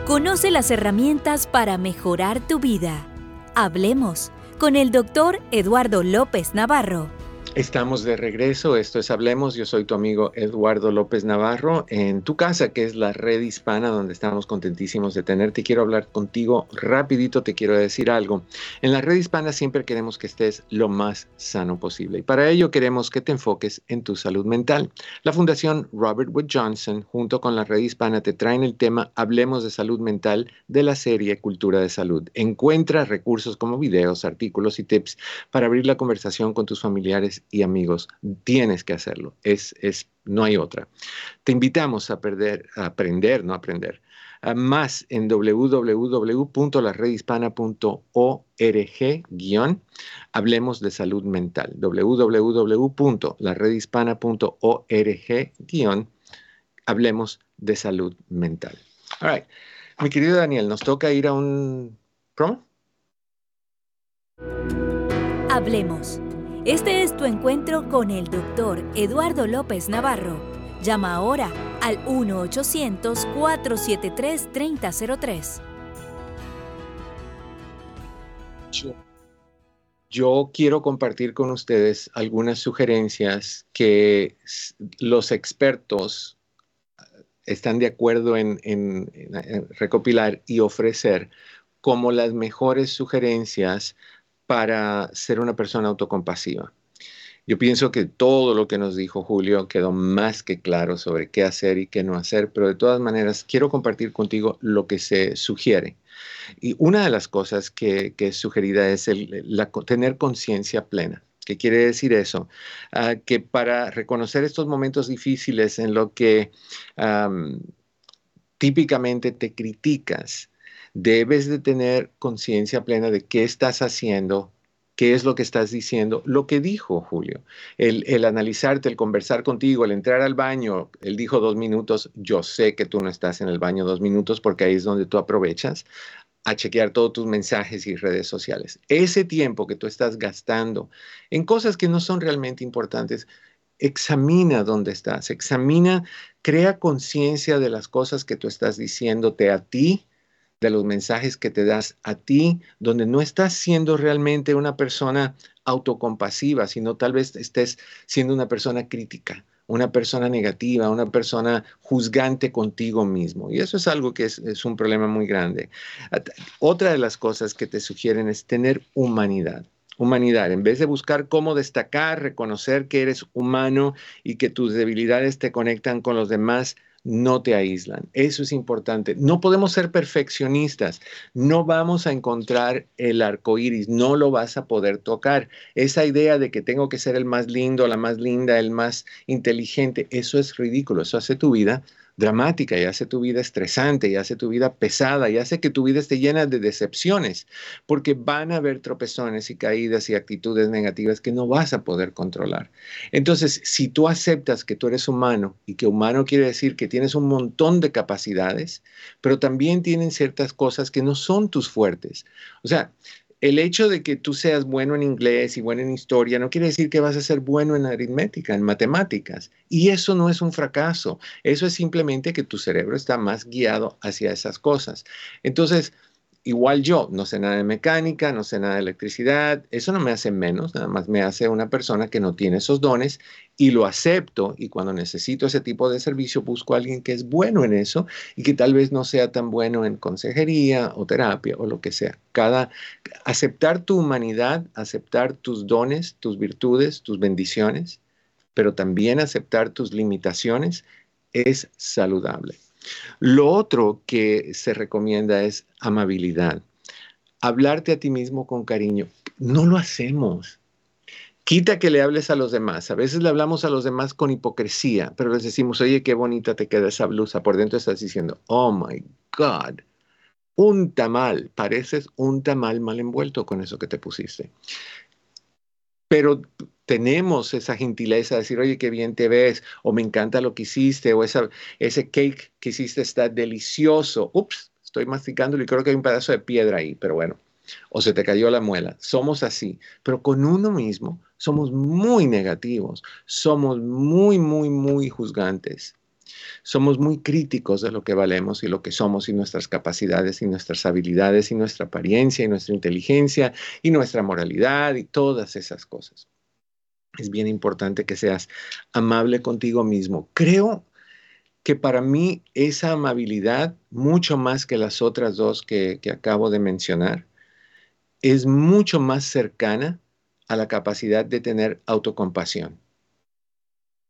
Conoce las herramientas para mejorar tu vida. Hablemos con el doctor Eduardo López Navarro. Estamos de regreso, esto es Hablemos, yo soy tu amigo Eduardo López Navarro en tu casa que es la red hispana donde estamos contentísimos de tenerte. Quiero hablar contigo rapidito, te quiero decir algo. En la red hispana siempre queremos que estés lo más sano posible y para ello queremos que te enfoques en tu salud mental. La Fundación Robert Wood Johnson junto con la red hispana te traen el tema Hablemos de salud mental de la serie Cultura de Salud. Encuentra recursos como videos, artículos y tips para abrir la conversación con tus familiares y amigos, tienes que hacerlo. Es, es, no hay otra. Te invitamos a, perder, a aprender, no aprender, más en www.laredhispana.org hablemos de salud mental www.laredhispana.org hablemos de salud mental All right. mi querido Daniel nos toca ir a un promo hablemos este es tu encuentro con el doctor Eduardo López Navarro. Llama ahora al 1-800-473-3003. Yo, quiero compartir con ustedes algunas sugerencias que los expertos eh, están de acuerdo en recopilar y ofrecer como las mejores sugerencias para ser una persona autocompasiva. Yo pienso que todo lo que nos dijo Julio quedó más que claro sobre qué hacer y qué no hacer, pero de todas maneras quiero compartir contigo lo que se sugiere. Y una de las cosas que, es sugerida es el, tener conciencia plena. ¿Qué quiere decir eso? Ah, que para reconocer estos momentos difíciles en lo que típicamente te criticas, debes de tener conciencia plena de qué estás haciendo, qué es lo que estás diciendo, lo que dijo Julio, el, el, analizarte, el conversar contigo, el entrar al baño, él dijo dos minutos, yo sé que tú no estás en el baño dos minutos porque ahí es donde tú aprovechas a chequear todos tus mensajes y redes sociales. Ese tiempo que tú estás gastando en cosas que no son realmente importantes, examina dónde estás, examina, crea conciencia de las cosas que tú estás diciéndote a ti, de los mensajes que te das a ti, donde no estás siendo realmente una persona autocompasiva, sino tal vez estés siendo una persona crítica, una persona negativa, una persona juzgante contigo mismo. Y eso es algo que es, es, un problema muy grande. Otra de las cosas que te sugieren es tener humanidad. Humanidad, en vez de buscar cómo destacar, reconocer que eres humano y que tus debilidades te conectan con los demás, no te aíslan. Eso es importante. No podemos ser perfeccionistas. No vamos a encontrar el arco iris. No lo vas a poder tocar. Esa idea de que tengo que ser el más lindo, la más linda, el más inteligente, eso es ridículo. Eso hace tu vida dramática y hace tu vida estresante y hace tu vida pesada y hace que tu vida esté llena de decepciones, porque van a haber tropezones y caídas y actitudes negativas que no vas a poder controlar. Entonces, si tú aceptas que tú eres humano y que humano quiere decir que tienes un montón de capacidades, pero también tienen ciertas cosas que no son tus fuertes. O sea, el hecho de que tú seas bueno en inglés y bueno en historia no quiere decir que vas a ser bueno en aritmética, en matemáticas. Y eso no es un fracaso. Eso es simplemente que tu cerebro está más guiado hacia esas cosas. Entonces, igual yo, no sé nada de mecánica, no sé nada de electricidad, eso no me hace menos, nada más me hace una persona que no tiene esos dones y lo acepto y cuando necesito ese tipo de servicio busco a alguien que es bueno en eso y que tal vez no sea tan bueno en consejería o terapia o lo que sea. Cada aceptar tu humanidad, aceptar tus dones, tus virtudes, tus bendiciones, pero también aceptar tus limitaciones es saludable. Lo otro que se recomienda es amabilidad. Hablarte a ti mismo con cariño. No lo hacemos. Quita que le hables a los demás. A veces le hablamos a los demás con hipocresía, pero les decimos, oye, qué bonita te queda esa blusa. Por dentro estás diciendo, oh my God, un tamal, pareces un tamal mal envuelto con eso que te pusiste. Pero tenemos esa gentileza de decir, oye, qué bien te ves, o me encanta lo que hiciste, o esa, ese cake que hiciste está delicioso. Ups, estoy masticándolo y creo que hay un pedazo de piedra ahí, pero bueno, o se te cayó la muela. Somos así, pero con uno mismo somos muy negativos, somos muy, muy, muy juzgantes. Somos muy críticos de lo que valemos y lo que somos y nuestras capacidades y nuestras habilidades y nuestra apariencia y nuestra inteligencia y nuestra moralidad y todas esas cosas. Es bien importante que seas amable contigo mismo. Creo que para mí esa amabilidad, mucho más que las otras dos que, acabo de mencionar, es mucho más cercana a la capacidad de tener autocompasión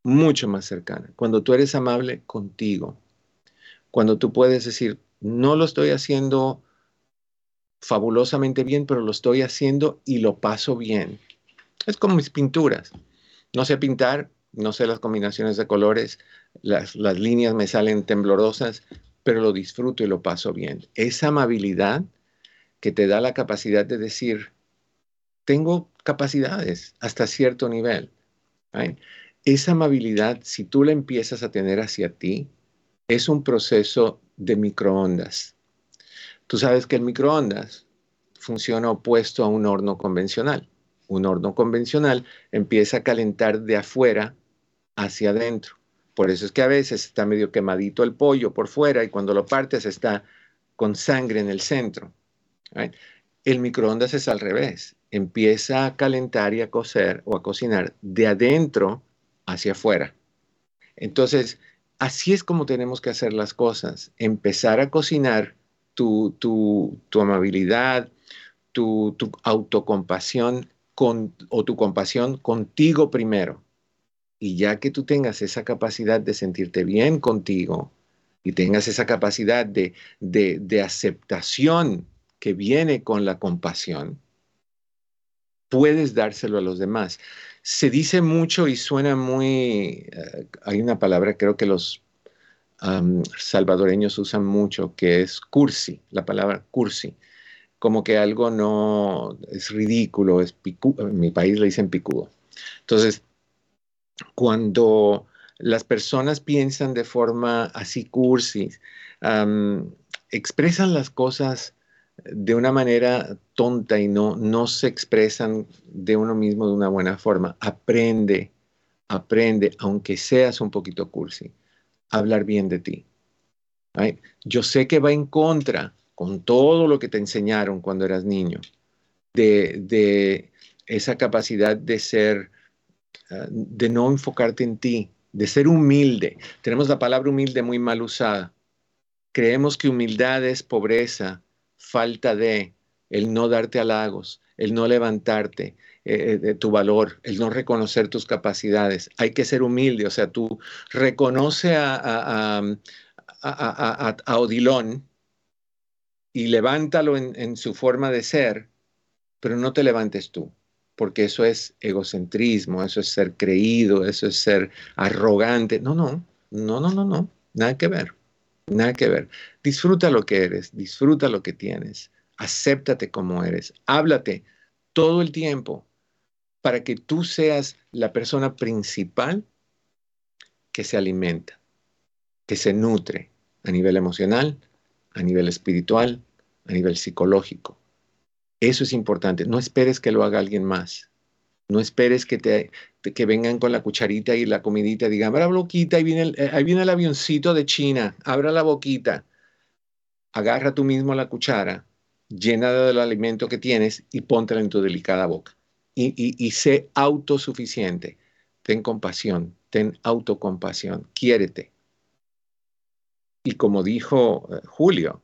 mucho más cercana. Cuando tú eres amable contigo, cuando tú puedes decir, no lo estoy haciendo fabulosamente bien, pero lo estoy haciendo y lo paso bien. Es como mis pinturas. No sé pintar, no sé las combinaciones de colores, las, las líneas me salen temblorosas, pero lo disfruto y lo paso bien. Esa amabilidad que te da la capacidad de decir, tengo capacidades hasta cierto nivel esa amabilidad, si tú la empiezas a tener hacia ti, es un proceso de microondas. Tú sabes que el microondas funciona opuesto a un horno convencional. Un horno convencional empieza a calentar de afuera hacia adentro. Por eso es que a veces está medio quemadito el pollo por fuera y cuando lo partes está con sangre en el centro. El microondas es al revés. Empieza a calentar y a cocer o a cocinar de adentro hacia afuera. Entonces, así es como tenemos que hacer las cosas. Empezar a cocinar tu, tu, tu amabilidad, tu, tu autocompasión con, o tu compasión contigo primero. Y ya que tú tengas esa capacidad de sentirte bien contigo y tengas esa capacidad de, de, de aceptación que viene con la compasión, puedes dárselo a los demás se dice mucho y suena muy, eh, hay una palabra creo que los salvadoreños usan mucho, que es cursi, la palabra cursi, como que algo no es ridículo, es en mi país le dicen picudo. Entonces, cuando las personas piensan de forma así cursi, expresan las cosas de una manera tonta y no, no se expresan de uno mismo de una buena forma. Aprende, aprende, aunque seas un poquito cursi, a hablar bien de ti. Yo sé que va en contra con todo lo que te enseñaron cuando eras niño, de, de esa capacidad de ser, ah, de no enfocarte en ti, de ser humilde. Tenemos la palabra humilde muy mal usada. Creemos que humildad es pobreza, falta de, el no darte halagos, el no levantarte eh, de tu valor, el no reconocer tus capacidades. Hay que ser humilde, o sea, tú reconoce a, a, Odilón y levántalo en, en su forma de ser, pero no te levantes tú porque eso es egocentrismo, eso es ser creído, eso es ser arrogante. No, no, no, no, no, no, nada que ver. Nada que ver. Disfruta lo que eres, disfruta lo que tienes, acéptate como eres, háblate todo el tiempo para que tú seas la persona principal que se alimenta, que se nutre a nivel emocional, a nivel espiritual, a nivel psicológico. Eso es importante. No esperes que lo haga alguien más. No esperes que, te, que vengan con la cucharita y la comidita digan, abra la boquita, ahí viene, el, eh, ahí viene el avioncito de China, abra la boquita. Agarra tú mismo la cuchara, llena del alimento que tienes y póntela en tu delicada boca. Y, y, sé autosuficiente. Ten compasión, ten autocompasión, quiérete. Y como dijo eh, Julio,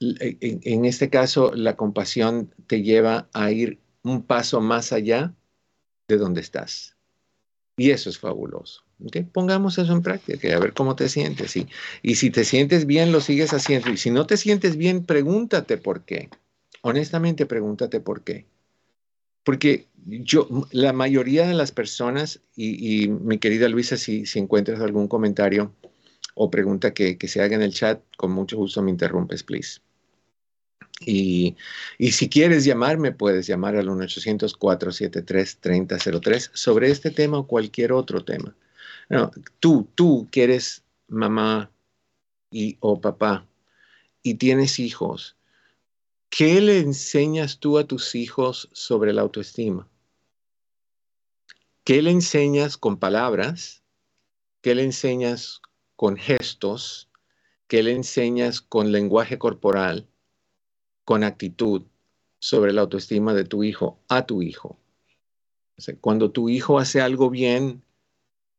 en, este caso la compasión te lleva a ir un paso más allá de donde estás. Y eso es fabuloso. Pongamos eso en práctica, a ver cómo te sientes. Y, y si te sientes bien, lo sigues haciendo. Y si no te sientes bien, pregúntate por qué. Honestamente, pregúntate por qué. Porque yo, la mayoría de las personas, y, mi querida Luisa, si, si encuentras algún comentario, o pregunta que, se haga en el chat, con mucho gusto me interrumpes, please. Y, si quieres llamarme, puedes llamar al 1-800-473-3003 sobre este tema o cualquier otro tema. tú, tú que eres mamá y, o papá y tienes hijos, ¿qué le enseñas tú a tus hijos sobre la autoestima? ¿Qué le enseñas con palabras? ¿Qué le enseñas con gestos? ¿Qué le enseñas con lenguaje corporal? Con actitud sobre la autoestima de tu hijo a tu hijo. cuando tu hijo hace algo bien,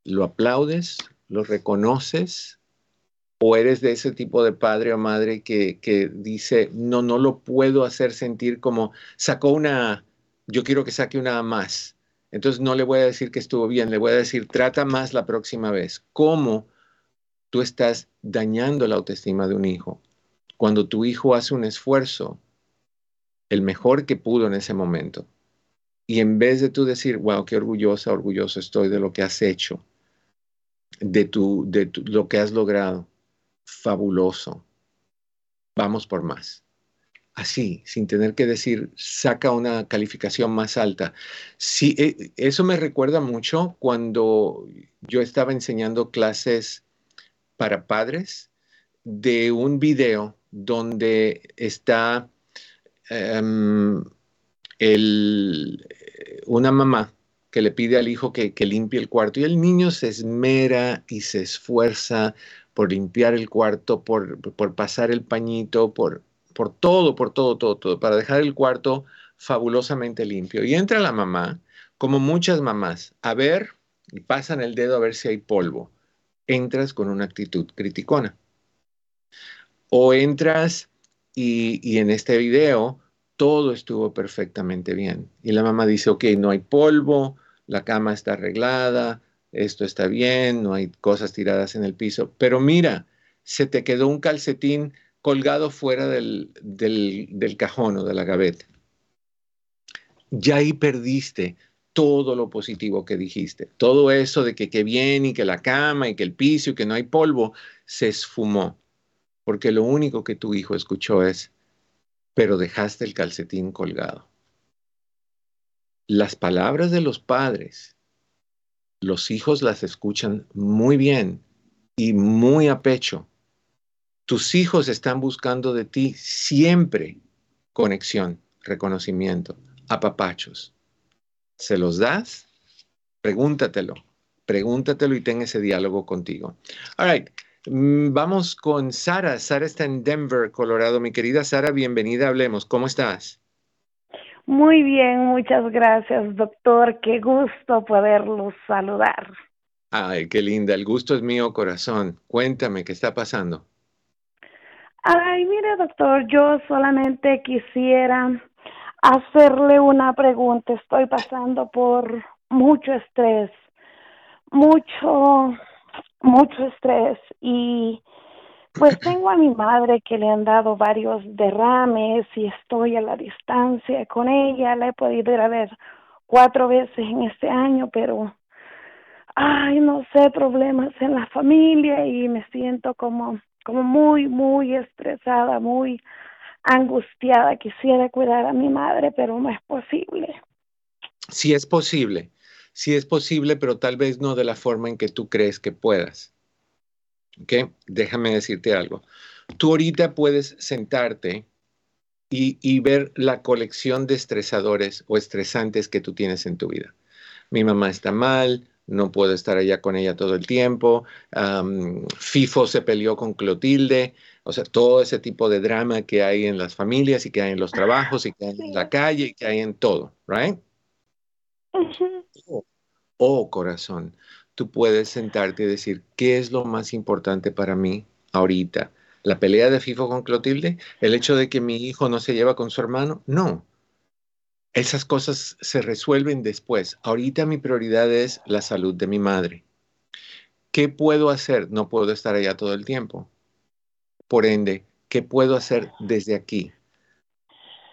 lo aplaudes, lo reconoces, o eres de ese tipo de padre o madre que, que, dice, no, no lo puedo hacer sentir como sacó una, yo quiero que saque una más. Entonces no le voy a decir que estuvo bien, le voy a decir, trata más la próxima vez. ¿Cómo tú estás dañando la autoestima de un hijo? Cuando tu hijo hace un esfuerzo, el mejor que pudo en ese momento, y en vez de tú decir, wow, qué orgullosa, orgulloso estoy de lo que has hecho, de, tu, de lo que has logrado, fabuloso, vamos por más así, sin tener que decir, saca una calificación más alta. Sí, eh, eso me recuerda mucho cuando yo estaba enseñando clases para padres de un video donde está em, una mamá que le pide al hijo que, limpie el cuarto y el niño se esmera y se esfuerza por limpiar el cuarto, por, por pasar el pañito, por por todo, por todo, todo, todo, para dejar el cuarto fabulosamente limpio. Y entra la mamá, como muchas mamás, a ver y pasan el dedo a ver si hay polvo. Entras con una actitud criticona. O entras y, en este video todo estuvo perfectamente bien. Y la mamá dice, ok, no hay polvo, la cama está arreglada, esto está bien, no hay cosas tiradas en el piso, pero mira, se te quedó un calcetín colgado fuera del, cajón o de la gaveta. Ya ahí perdiste todo lo positivo que dijiste. Todo eso de que qué bien y que la cama y que el piso y que no hay polvo se esfumó. Porque lo único que tu hijo escuchó es, pero dejaste el calcetín colgado. Las palabras de los padres, los hijos las escuchan muy bien y muy a pecho tus hijos están buscando de ti siempre conexión, reconocimiento, apapachos. ¿Se los das? Pregúntatelo, pregúntatelo y ten ese diálogo contigo. All right. Mm, vamos con Sara. Sara está en Denver, Colorado. Mi querida Sara, bienvenida. Hablemos. ¿Cómo estás? Muy bien, muchas gracias, doctor. Qué gusto poderlos saludar. Ay, qué linda. El gusto es mío, corazón. Cuéntame, ¿qué está pasando? Ay, mire, doctor, yo solamente quisiera hacerle una pregunta. Estoy pasando por mucho estrés, mucho, mucho estrés y pues tengo a mi madre que le han dado varios derrames y estoy a la distancia con ella. La he podido ir a ver cuatro veces en este año, pero, ay, no sé, problemas en la familia y me siento como como muy, muy estresada, muy angustiada. Quisiera cuidar a mi madre, pero no es posible. Sí es posible, sí es posible, pero tal vez no de la forma en que tú crees que puedas. ¿Ok? Déjame decirte algo. Tú ahorita puedes sentarte y, y ver la colección de estresadores o estresantes que tú tienes en tu vida. Mi mamá está mal, no puedo estar allá con ella todo el tiempo. FIFO se peleó con Clotilde, o sea, todo ese tipo de drama que hay en las familias y que hay en los trabajos y que hay en la calle y que hay en todo, ¿right? Oh, corazón, tú puedes sentarte y decir, ¿qué es lo más importante para mí ahorita? ¿La pelea de FIFO con Clotilde? ¿El hecho de que mi hijo no se lleva con su hermano? No esas cosas se resuelven después. Ahorita mi prioridad es la salud de mi madre. ¿Qué puedo hacer? No puedo estar allá todo el tiempo. Por ende, ¿qué puedo hacer desde aquí?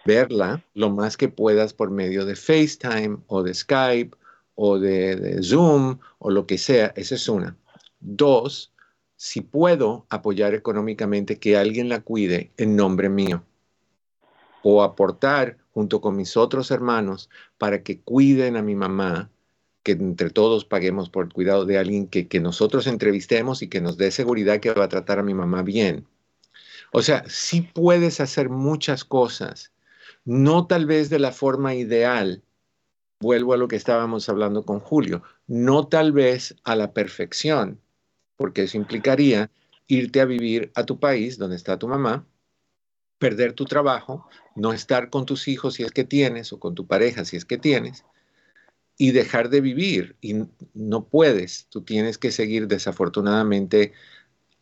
Verla lo más que puedas por medio de FaceTime o de Skype o de, Zoom o lo que sea. Esa es una. Dos, si puedo apoyar económicamente que alguien la cuide en nombre mío o aportar junto con mis otros hermanos para que cuiden a mi mamá, que entre todos paguemos por el cuidado de alguien que, que nosotros entrevistemos y que nos dé seguridad que va a tratar a mi mamá bien. O sea, sí puedes hacer muchas cosas, no tal vez de la forma ideal, vuelvo a lo que estábamos hablando con Julio, no tal vez a la perfección, porque eso implicaría irte a vivir a tu país donde está tu mamá, perder tu trabajo, no estar con tus hijos si es que tienes o con tu pareja si es que tienes, y dejar de vivir. Y no puedes, tú tienes que seguir desafortunadamente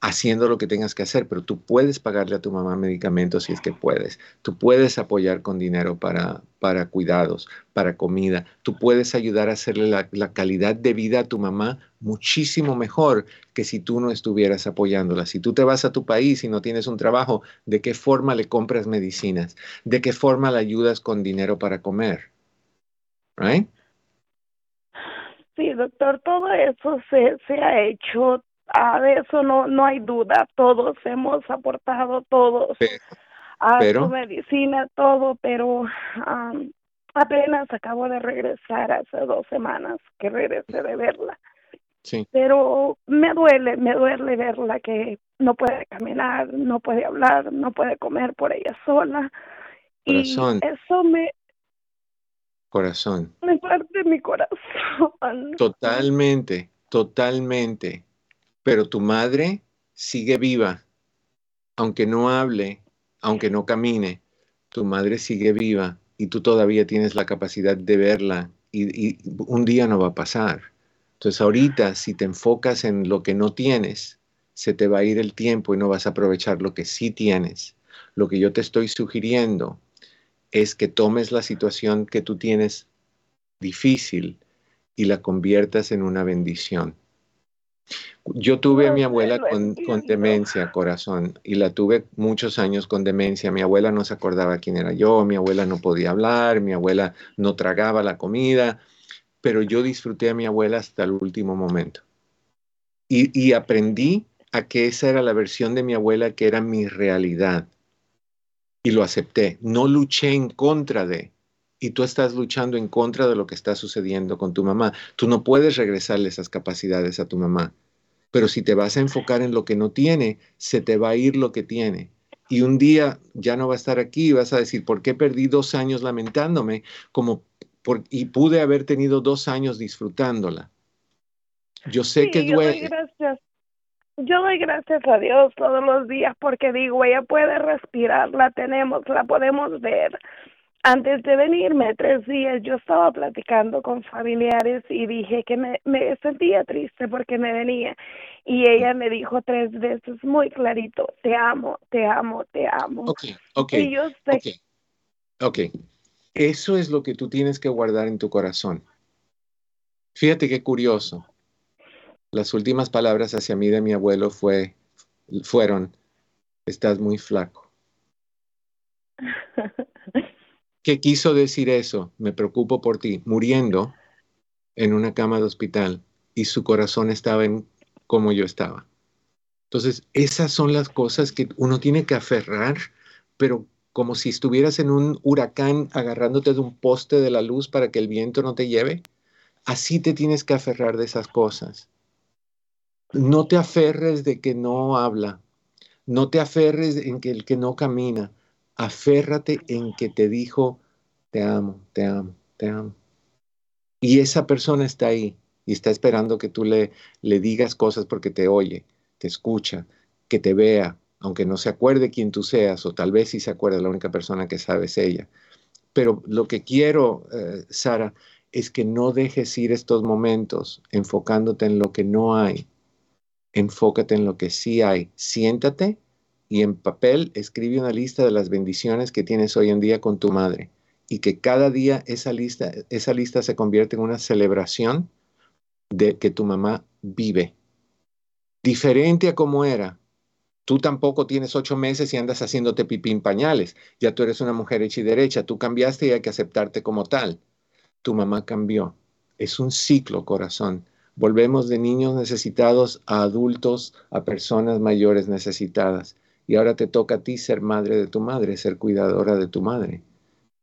haciendo lo que tengas que hacer, pero tú puedes pagarle a tu mamá medicamentos si es que puedes. Tú puedes apoyar con dinero para, para cuidados, para comida. Tú puedes ayudar a hacerle la, la, calidad de vida a tu mamá muchísimo mejor que si tú no estuvieras apoyándola. Si tú te vas a tu país y no tienes un trabajo, ¿de qué forma le compras medicinas? ¿De qué forma le ayudas con dinero para comer? Right? Sí, doctor, todo eso se, se ha hecho a de eso no, no hay duda, todos hemos aportado, todos a su medicina, todo, pero apenas acabo de regresar hace dos semanas que regresé de verla. Sí. Pero me duele, me duele verla que no puede caminar, no puede hablar, no puede comer por ella sola. Corazón. Y eso me... Corazón. Me parte mi corazón. Totalmente, totalmente pero tu madre sigue viva, aunque no hable, aunque no camine, tu madre sigue viva y tú todavía tienes la capacidad de verla y, un día no va a pasar. Entonces ahorita si te enfocas en lo que no tienes, se te va a ir el tiempo y no vas a aprovechar lo que sí tienes. Lo que yo te estoy sugiriendo es que tomes la situación que tú tienes difícil y la conviertas en una bendición. Yo tuve a mi abuela con, demencia, corazón, y la tuve muchos años con demencia. Mi abuela no se acordaba quién era yo, mi abuela no podía hablar, mi abuela no tragaba la comida, pero yo disfruté a mi abuela hasta el último momento. Y, y aprendí a que esa era la versión de mi abuela que era mi realidad. Y lo acepté. No luché en contra de, y tú estás luchando en contra de lo que está sucediendo con tu mamá. Tú no puedes regresarle esas capacidades a tu mamá. Pero si te vas a enfocar en lo que no tiene, se te va a ir lo que tiene. Y un día ya no va a estar aquí y vas a decir, ¿por qué perdí dos años lamentándome? Como por, y pude haber tenido dos años disfrutándola. Yo sé que duele. Yo doy, gracias. yo doy gracias a Dios todos los días porque digo, ella puede respirar, la tenemos, la podemos ver antes de venirme tres días yo estaba platicando con familiares y dije que me, me sentía triste porque me venía y ella me dijo tres veces muy clarito, te amo, te amo, te amo. Ok, ok. Y yo sé... ok, eso es lo que tú tienes que guardar en tu corazón. Fíjate qué curioso. Las últimas palabras hacia mí de mi abuelo fue, fueron, estás muy flaco. ¿Qué quiso decir eso? Me preocupo por ti, muriendo en una cama de hospital y su corazón estaba en como yo estaba. Entonces, esas son las cosas que uno tiene que aferrar, pero como si estuvieras en un huracán agarrándote de un poste de la luz para que el viento no te lleve. Así te tienes que aferrar de esas cosas. No te aferres de que no habla. No te aferres en que el que no camina aférrate en que te dijo, te amo, te amo, te amo. Y esa persona está ahí y está esperando que tú le, le digas cosas porque te oye, te escucha, que te vea, aunque no se acuerde quién tú seas, o tal vez sí se acuerde, la única persona que sabe es ella. Pero lo que quiero, eh, Sara, es que no dejes ir estos momentos enfocándote en lo que no hay. Enfócate en lo que sí hay. Siéntate y en papel escribe una lista de las bendiciones que tienes hoy en día con tu madre y que cada día esa lista, esa lista se convierte en una celebración de que tu mamá vive. Diferente a como era. Tú tampoco tienes ocho meses y andas haciéndote pipín pañales. Ya tú eres una mujer hecha y derecha. Tú cambiaste y hay que aceptarte como tal. Tu mamá cambió. Es un ciclo, corazón. Volvemos de niños necesitados a adultos, a personas mayores necesitadas. Y ahora te toca a ti ser madre de tu madre, ser cuidadora de tu madre.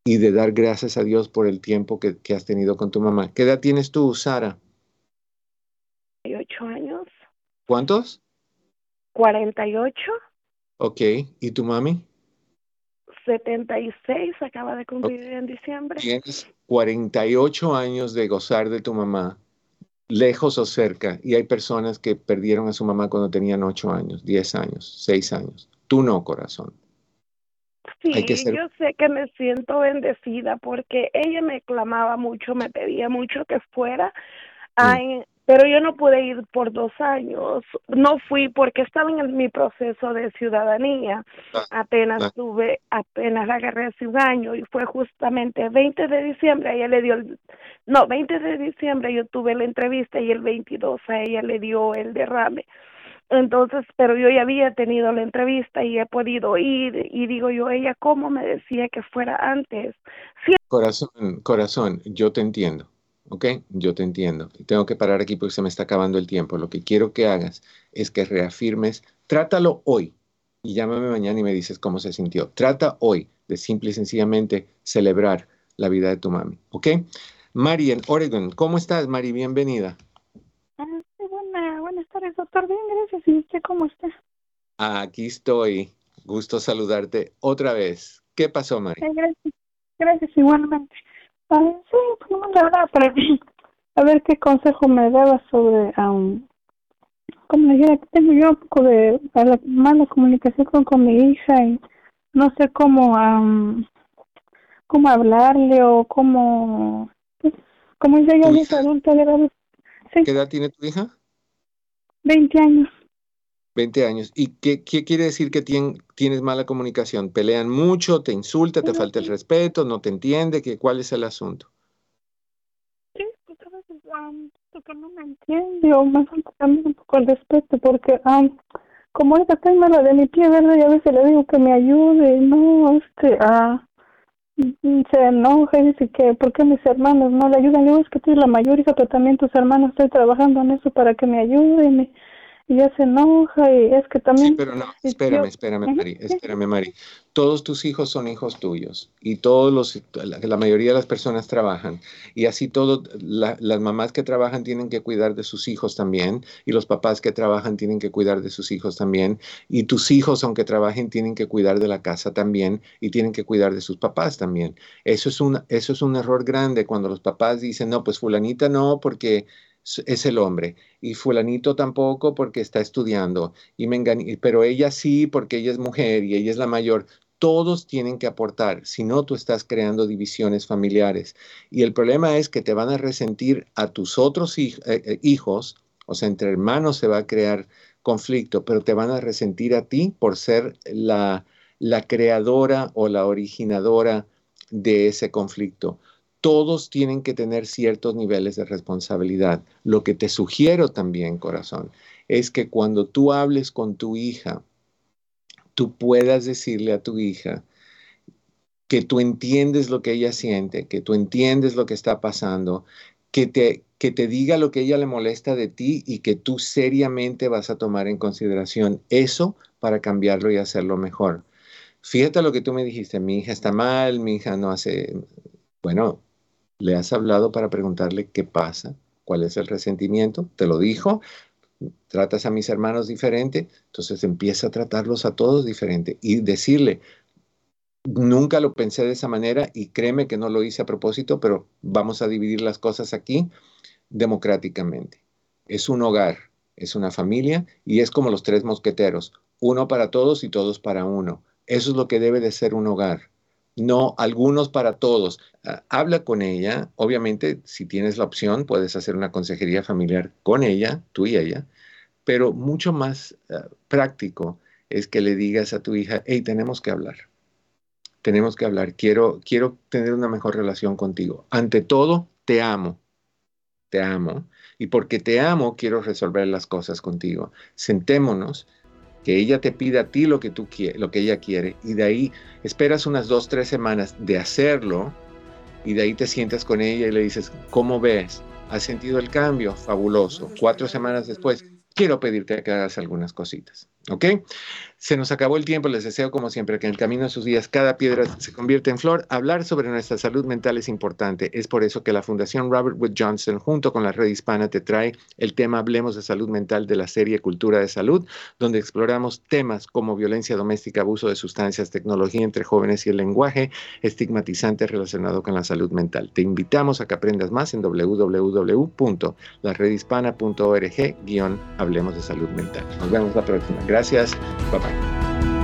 Y de dar gracias a Dios por el tiempo que, has tenido con tu mamá. ¿Qué edad tienes tú, Sara? 48 años. ¿Cuántos? 48. Ok. ¿Y tu mami? 76, acaba de cumplir en diciembre. Tienes 48 años de gozar de tu mamá lejos o cerca, y hay personas que perdieron a su mamá cuando tenían 8 años, 10 años, 6 años. Tú no, corazón. Sí, yo sé que me siento bendecida porque ella me clamaba mucho, me pedía mucho que fuera a, mm pero yo no pude ir por dos años. No fui porque estaba en mi proceso de ciudadanía. Ah, apenas tuve, apenas la agarré hace un año y fue justamente el 20 de diciembre, ella le dio, el, no, 20 de diciembre yo tuve la entrevista y el 22 a ella le dio el derrame. Entonces, pero yo ya había tenido la entrevista y he podido ir y digo yo, ella cómo me decía que fuera antes. Corazón, corazón, yo te entiendo ¿ok? Yo te entiendo. Tengo que parar aquí porque se me está acabando el tiempo. Lo que quiero que hagas es que reafirmes, trátalo hoy y llámame mañana y me dices cómo se sintió. Trata hoy de simple y sencillamente celebrar la vida de tu mami, ¿ok? Mari en Oregon, ¿cómo estás, Mari? Bienvenida. Ah, sí, buenas tardes, doctor. Bien, gracias. ¿Y usted cómo está? Aquí estoy. Gusto saludarte otra vez. ¿Qué pasó, Mari? gracias. Gracias, igualmente sí, pues no la verdad, para a ver qué consejo me daba sobre, um, como dijera, que tengo yo un poco de mala comunicación con, mi hija y no sé cómo, um, cómo hablarle o cómo, pues, como ella ya es adulta, de ¿Qué edad tiene tu hija? 20 años. 20 años. ¿Y qué, qué quiere decir que tienes mala comunicación? ¿Pelean mucho? ¿Te insulta? ¿Te falta el respeto? ¿No te entiende? ¿Qué, ¿Cuál es el asunto? Sí, pues a veces porque no me entiende o me falta también un poco el respeto porque um, como ella está mala de mi pie, ¿verdad? Y a veces le digo que me ayude y no, este, ah, se enoja y dice que ¿por qué mis hermanos no le ayudan? Yo es que tú eres la mayor hija, pero también tus hermanos estoy trabajando en eso para que me ayuden. Y, y ya se enoja y es que también... pero no, espérame, espérame, Mari, espérame, Mari. Todos tus hijos son hijos tuyos y todos los, la, mayoría de las personas trabajan y así todo, las mamás que trabajan tienen que cuidar de sus hijos también y los papás que trabajan tienen que cuidar de sus hijos también y tus hijos, aunque trabajen, tienen que cuidar de la casa también y tienen que cuidar de sus papás también. Eso es un, eso es un error grande cuando los papás dicen, no, pues fulanita no, porque es el hombre. Y fulanito tampoco porque está estudiando. Y me pero ella sí porque ella es mujer y ella es la mayor. Todos tienen que aportar, si no tú estás creando divisiones familiares. Y el problema es que te van a resentir a tus otros eh, eh, hijos, o sea, entre hermanos se va a crear conflicto, pero te van a resentir a ti por ser la, la creadora o la originadora de ese conflicto todos tienen que tener ciertos niveles de responsabilidad. Lo que te sugiero también, corazón, es que cuando tú hables con tu hija, tú puedas decirle a tu hija que tú entiendes lo que ella siente, que tú entiendes lo que está pasando, que te, que te diga lo que ella le molesta de ti y que tú seriamente vas a tomar en consideración eso para cambiarlo y hacerlo mejor. Fíjate lo que tú me dijiste, mi hija está mal, mi hija no hace, bueno, ¿Le has hablado para preguntarle qué pasa? ¿Cuál es el resentimiento? ¿Te lo dijo? ¿Tratas a mis hermanos diferente? Entonces empieza a tratarlos a todos diferente y decirle, nunca lo pensé de esa manera y créeme que no lo hice a propósito, pero vamos a dividir las cosas aquí democráticamente. Es un hogar, es una familia y es como los tres mosqueteros, uno para todos y todos para uno. Eso es lo que debe de ser un hogar no algunos para todos. Ah, habla con ella, obviamente si tienes la opción puedes hacer una consejería familiar con ella, tú y ella, pero mucho más ah, práctico es que le digas a tu hija, hey, tenemos que hablar, tenemos que hablar, quiero, quiero tener una mejor relación contigo. Ante todo, te amo, te amo, y porque te amo quiero resolver las cosas contigo. Sentémonos que ella te pida a ti lo que, tú lo que ella quiere y de ahí esperas unas dos, tres semanas de hacerlo y de ahí te sientas con ella y le dices, ¿cómo ves? ¿Has sentido el cambio? Fabuloso. Cuatro semanas después, quiero pedirte que hagas algunas cositas. ¿Ok? Se nos acabó el tiempo, les deseo como siempre que en el camino de sus días cada piedra se convierta en flor. Hablar sobre nuestra salud mental es importante. Es por eso que la Fundación Robert Wood Johnson junto con la Red Hispana te trae el tema Hablemos de Salud Mental de la serie Cultura de Salud, donde exploramos temas como violencia doméstica, abuso de sustancias, tecnología entre jóvenes y el lenguaje estigmatizante relacionado con la salud mental. Te invitamos a que aprendas más en www.laredhispana.org Hablemos de Salud Mental. Nos vemos la próxima. Gracias. Bye bye.